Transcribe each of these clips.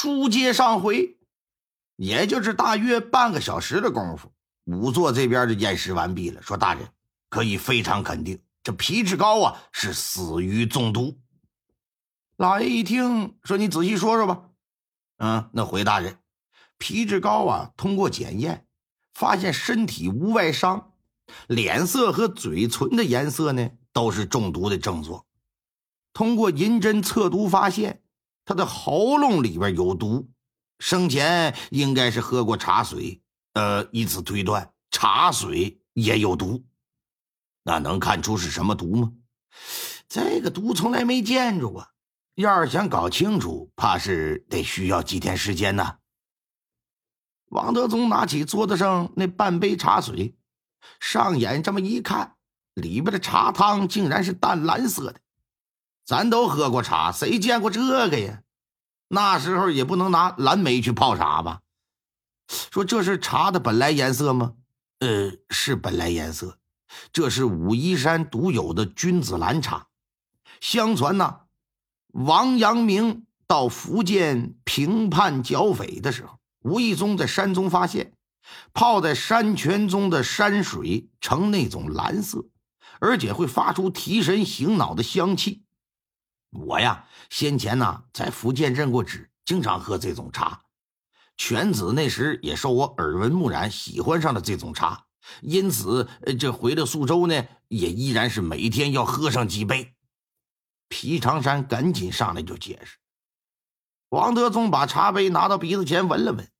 书接上回，也就是大约半个小时的功夫，仵作这边就验尸完毕了。说大人可以非常肯定，这皮志高啊是死于中毒。老爷一听说，你仔细说说吧。嗯，那回大人，皮志高啊通过检验，发现身体无外伤，脸色和嘴唇的颜色呢都是中毒的症状。通过银针测毒发现。他的喉咙里边有毒，生前应该是喝过茶水，呃，以此推断，茶水也有毒。那能看出是什么毒吗？这个毒从来没见着过，要是想搞清楚，怕是得需要几天时间呢。王德宗拿起桌子上那半杯茶水，上眼这么一看，里边的茶汤竟然是淡蓝色的。咱都喝过茶，谁见过这个呀？那时候也不能拿蓝莓去泡茶吧？说这是茶的本来颜色吗？呃，是本来颜色。这是武夷山独有的君子兰茶。相传呢，王阳明到福建平叛剿匪的时候，无意中在山中发现，泡在山泉中的山水呈那种蓝色，而且会发出提神醒脑的香气。我呀，先前呢在福建任过职，经常喝这种茶。犬子那时也受我耳闻目染，喜欢上了这种茶，因此这回了宿州呢，也依然是每天要喝上几杯。皮长山赶紧上来就解释。王德宗把茶杯拿到鼻子前闻了闻，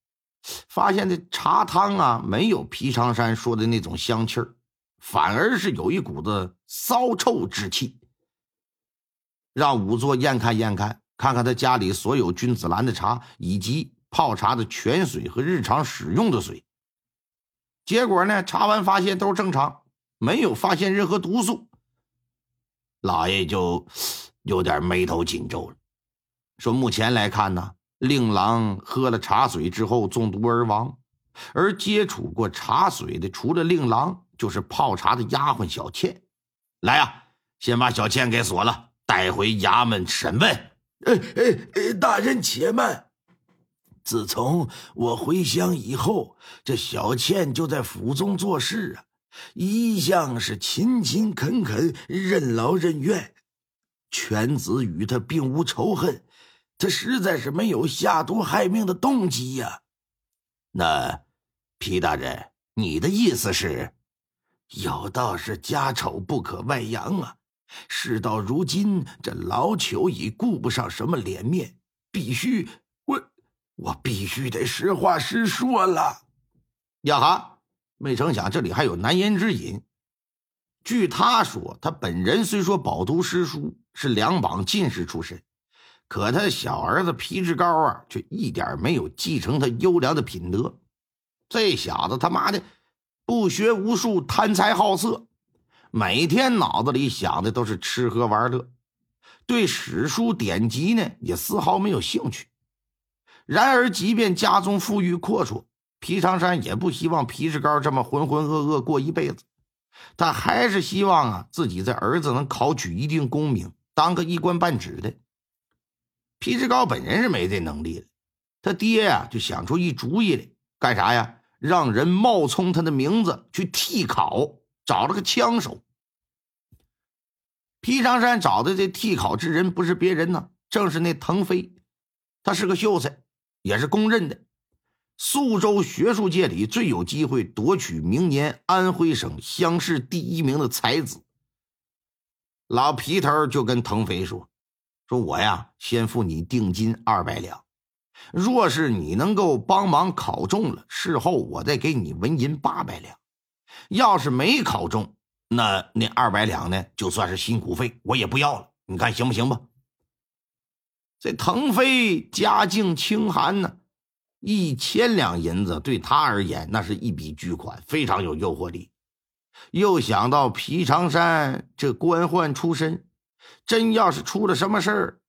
发现这茶汤啊没有皮长山说的那种香气儿，反而是有一股子骚臭之气。让仵作验看验看，看看他家里所有君子兰的茶，以及泡茶的泉水和日常使用的水。结果呢，查完发现都正常，没有发现任何毒素。老爷就有点眉头紧皱了，说：“目前来看呢，令郎喝了茶水之后中毒而亡，而接触过茶水的除了令郎，就是泡茶的丫鬟小倩。来呀，先把小倩给锁了。”带回衙门审问。哎哎哎，大人且慢。自从我回乡以后，这小倩就在府中做事啊，一向是勤勤恳恳、任劳任怨。犬子与他并无仇恨，他实在是没有下毒害命的动机呀。那皮大人，你的意思是，有道是家丑不可外扬啊。事到如今，这老朽已顾不上什么脸面，必须我我必须得实话实说了。呀哈！没成想这里还有难言之隐。据他说，他本人虽说饱读诗书，是两榜进士出身，可他小儿子皮志高啊，却一点没有继承他优良的品德。这小子他妈的不学无术，贪财好色。每天脑子里想的都是吃喝玩乐，对史书典籍呢也丝毫没有兴趣。然而，即便家中富裕阔绰，皮长山也不希望皮志高这么浑浑噩噩过一辈子。他还是希望啊，自己在儿子能考取一定功名，当个一官半职的。皮志高本人是没这能力的，他爹呀就想出一主意来，干啥呀？让人冒充他的名字去替考。找了个枪手，皮长山找的这替考之人不是别人呢，正是那腾飞。他是个秀才，也是公认的苏州学术界里最有机会夺取明年安徽省乡试第一名的才子。老皮头就跟腾飞说：“说我呀，先付你定金二百两，若是你能够帮忙考中了，事后我再给你纹银八百两。”要是没考中，那那二百两呢？就算是辛苦费，我也不要了。你看行不行吧？这腾飞家境清寒呢，一千两银子对他而言那是一笔巨款，非常有诱惑力。又想到皮长山这官宦出身，真要是出了什么事儿，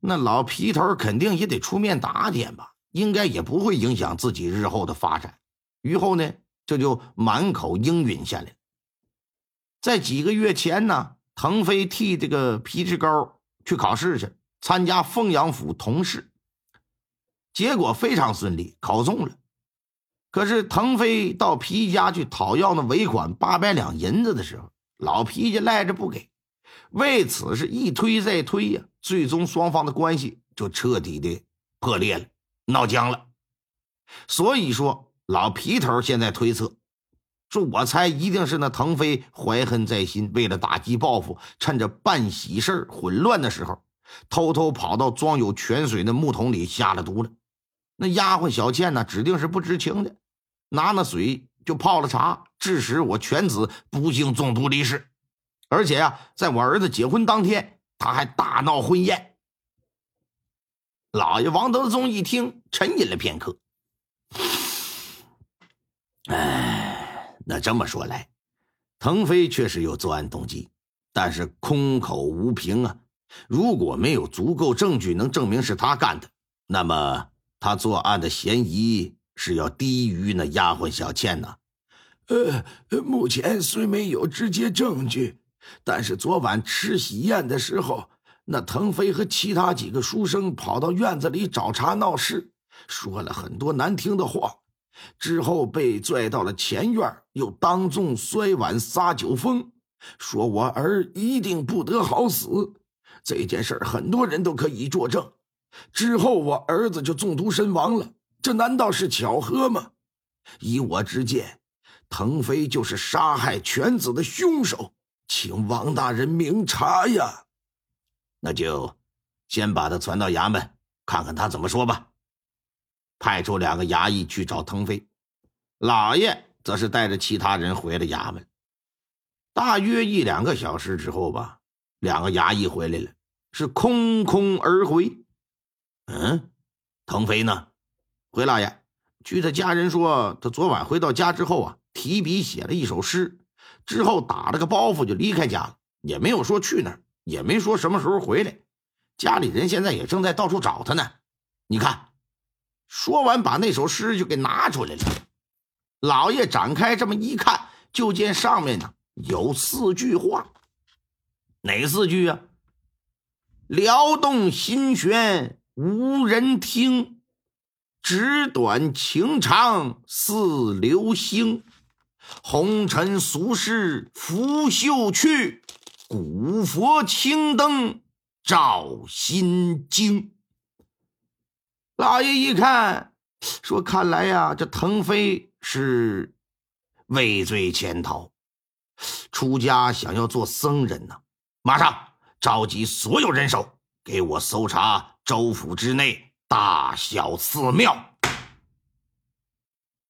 那老皮头肯定也得出面打点吧？应该也不会影响自己日后的发展。于后呢？这就满口应允下来。在几个月前呢，腾飞替这个皮志高去考试去，参加凤阳府同试。结果非常顺利，考中了。可是腾飞到皮家去讨要那尾款八百两银子的时候，老皮家赖着不给，为此是一推再推呀，最终双方的关系就彻底的破裂了，闹僵了。所以说，老皮头现在推测。说：“我猜一定是那腾飞怀恨在心，为了打击报复，趁着办喜事混乱的时候，偷偷跑到装有泉水的木桶里下了毒了。那丫鬟小倩呢，指定是不知情的，拿那水就泡了茶，致使我犬子不幸中毒离世。而且呀，在我儿子结婚当天，他还大闹婚宴。”老爷王德宗一听，沉吟了片刻，哎。那这么说来，腾飞确实有作案动机，但是空口无凭啊！如果没有足够证据能证明是他干的，那么他作案的嫌疑是要低于那丫鬟小倩呢？呃，目前虽没有直接证据，但是昨晚吃喜宴的时候，那腾飞和其他几个书生跑到院子里找茬闹事，说了很多难听的话。之后被拽到了前院，又当众摔碗撒酒疯，说我儿一定不得好死。这件事很多人都可以作证。之后我儿子就中毒身亡了，这难道是巧合吗？以我之见，腾飞就是杀害犬子的凶手，请王大人明察呀。那就先把他传到衙门，看看他怎么说吧。派出两个衙役去找腾飞，老爷则是带着其他人回了衙门。大约一两个小时之后吧，两个衙役回来了，是空空而回。嗯，腾飞呢？回老爷，据他家人说，他昨晚回到家之后啊，提笔写了一首诗，之后打了个包袱就离开家了，也没有说去哪，也没说什么时候回来。家里人现在也正在到处找他呢。你看。说完，把那首诗就给拿出来了。老爷展开这么一看，就见上面呢有四句话。哪四句啊？撩动心弦无人听，纸短情长似流星。红尘俗世拂袖去，古佛青灯照心经。老爷一看，说：“看来呀，这腾飞是畏罪潜逃，出家想要做僧人呢。马上召集所有人手，给我搜查州府之内大小寺庙。”